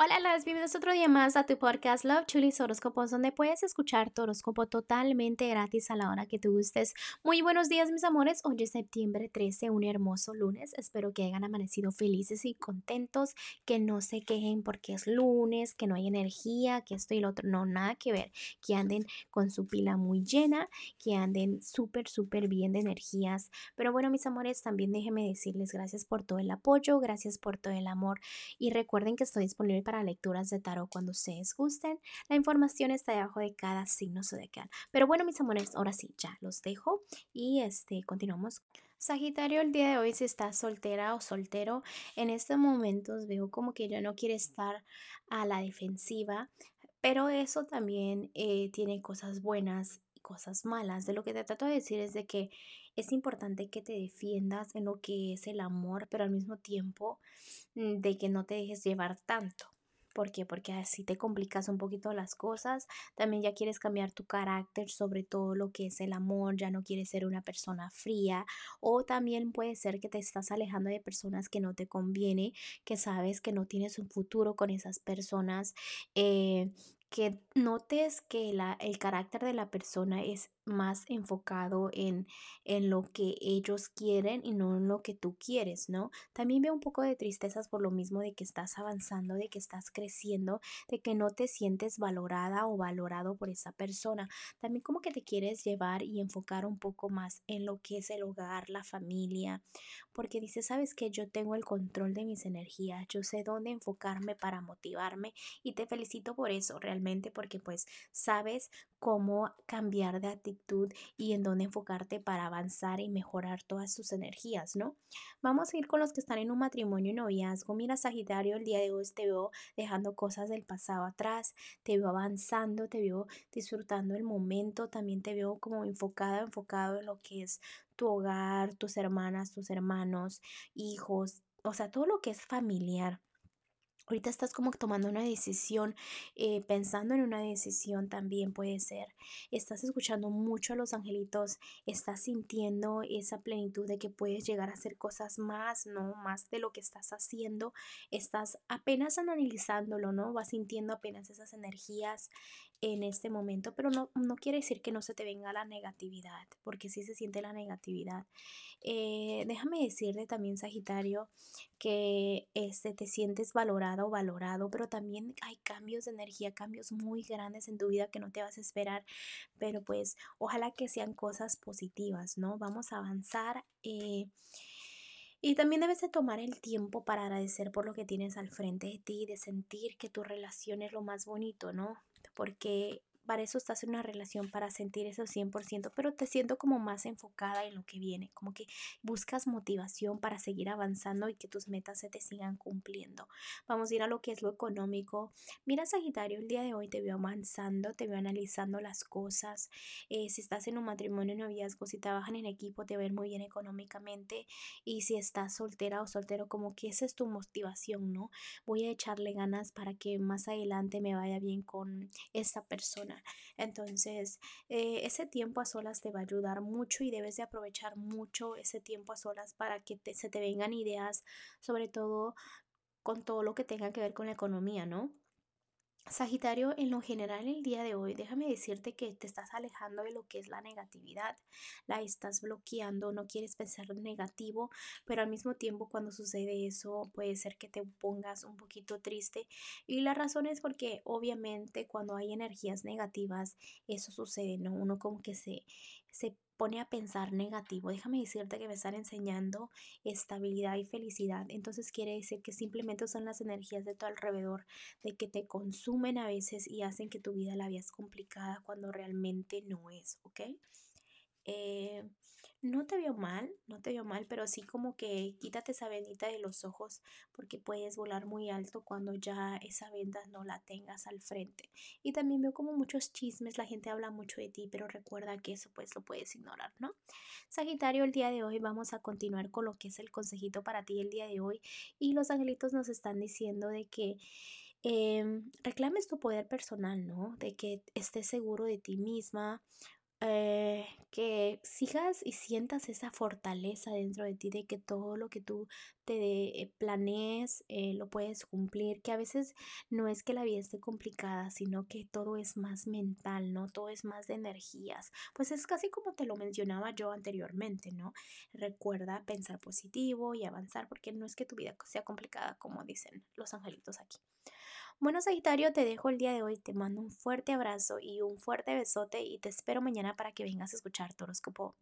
Hola, las bienvenidos otro día más a tu podcast Love Chulis Horóscopos, donde puedes escuchar tu horóscopo totalmente gratis a la hora que tú gustes. Muy buenos días, mis amores. Hoy es septiembre 13, un hermoso lunes. Espero que hayan amanecido felices y contentos, que no se quejen porque es lunes, que no hay energía, que esto y lo otro. No, nada que ver. Que anden con su pila muy llena, que anden súper, súper bien de energías. Pero bueno, mis amores, también déjenme decirles gracias por todo el apoyo, gracias por todo el amor y recuerden que estoy disponible para lecturas de tarot cuando ustedes gusten. La información está debajo de cada signo zodiacal. Pero bueno, mis amores, ahora sí, ya los dejo y este continuamos. Sagitario, el día de hoy, si estás soltera o soltero, en estos momentos veo como que ya no quiere estar a la defensiva, pero eso también eh, tiene cosas buenas y cosas malas. De lo que te trato de decir es de que es importante que te defiendas en lo que es el amor, pero al mismo tiempo mm, de que no te dejes llevar tanto. ¿Por qué? Porque así te complicas un poquito las cosas. También ya quieres cambiar tu carácter sobre todo lo que es el amor, ya no quieres ser una persona fría o también puede ser que te estás alejando de personas que no te conviene, que sabes que no tienes un futuro con esas personas. Eh, que notes que la, el carácter de la persona es más enfocado en, en lo que ellos quieren y no en lo que tú quieres, ¿no? También veo un poco de tristezas por lo mismo de que estás avanzando, de que estás creciendo, de que no te sientes valorada o valorado por esa persona. También como que te quieres llevar y enfocar un poco más en lo que es el hogar, la familia, porque dices, sabes que yo tengo el control de mis energías, yo sé dónde enfocarme para motivarme y te felicito por eso realmente porque pues sabes cómo cambiar de actitud y en dónde enfocarte para avanzar y mejorar todas sus energías, ¿no? Vamos a ir con los que están en un matrimonio y noviazgo. Mira, Sagitario, el día de hoy te veo dejando cosas del pasado atrás, te veo avanzando, te veo disfrutando el momento, también te veo como enfocada, enfocado en lo que es tu hogar, tus hermanas, tus hermanos, hijos, o sea, todo lo que es familiar. Ahorita estás como tomando una decisión, eh, pensando en una decisión también puede ser. Estás escuchando mucho a los angelitos, estás sintiendo esa plenitud de que puedes llegar a hacer cosas más, ¿no? Más de lo que estás haciendo. Estás apenas analizándolo, ¿no? Vas sintiendo apenas esas energías en este momento, pero no, no quiere decir que no se te venga la negatividad, porque sí se siente la negatividad. Eh, déjame decirte también, Sagitario, que este, te sientes valorado valorado, pero también hay cambios de energía, cambios muy grandes en tu vida que no te vas a esperar, pero pues ojalá que sean cosas positivas, ¿no? Vamos a avanzar. Eh, y también debes de tomar el tiempo para agradecer por lo que tienes al frente de ti, de sentir que tu relación es lo más bonito, ¿no? Porque para eso estás en una relación, para sentir eso 100%, pero te siento como más enfocada en lo que viene, como que buscas motivación para seguir avanzando y que tus metas se te sigan cumpliendo. Vamos a ir a lo que es lo económico. Mira, Sagitario, el día de hoy te veo avanzando, te veo analizando las cosas. Eh, si estás en un matrimonio, noviazgo, si trabajan en equipo, te ven muy bien económicamente. Y si estás soltera o soltero, como que esa es tu motivación, ¿no? Voy a echarle ganas para que más adelante me vaya bien con esa persona. Entonces, eh, ese tiempo a solas te va a ayudar mucho y debes de aprovechar mucho ese tiempo a solas para que se te vengan ideas, sobre todo con todo lo que tenga que ver con la economía, ¿no? Sagitario, en lo general el día de hoy, déjame decirte que te estás alejando de lo que es la negatividad, la estás bloqueando, no quieres pensar negativo, pero al mismo tiempo cuando sucede eso puede ser que te pongas un poquito triste y la razón es porque obviamente cuando hay energías negativas eso sucede, ¿no? Uno como que se, se pone a pensar negativo. Déjame decirte que me están enseñando estabilidad y felicidad. Entonces quiere decir que simplemente son las energías de tu alrededor, de que te consumen a veces y hacen que tu vida la veas complicada cuando realmente no es, ¿ok? Eh, no te veo mal, no te veo mal, pero sí como que quítate esa vendita de los ojos porque puedes volar muy alto cuando ya esa venda no la tengas al frente. Y también veo como muchos chismes, la gente habla mucho de ti, pero recuerda que eso pues lo puedes ignorar, ¿no? Sagitario, el día de hoy vamos a continuar con lo que es el consejito para ti el día de hoy y los angelitos nos están diciendo de que em, reclames tu poder personal, ¿no? De que estés seguro de ti misma, eh, que sigas y sientas esa fortaleza dentro de ti de que todo lo que tú te eh, planees eh, lo puedes cumplir, que a veces no es que la vida esté complicada, sino que todo es más mental, ¿no? Todo es más de energías. Pues es casi como te lo mencionaba yo anteriormente, ¿no? Recuerda pensar positivo y avanzar porque no es que tu vida sea complicada como dicen los angelitos aquí. Bueno, Sagitario, te dejo el día de hoy. Te mando un fuerte abrazo y un fuerte besote y te espero mañana para que vengas a escuchar tu horóscopo.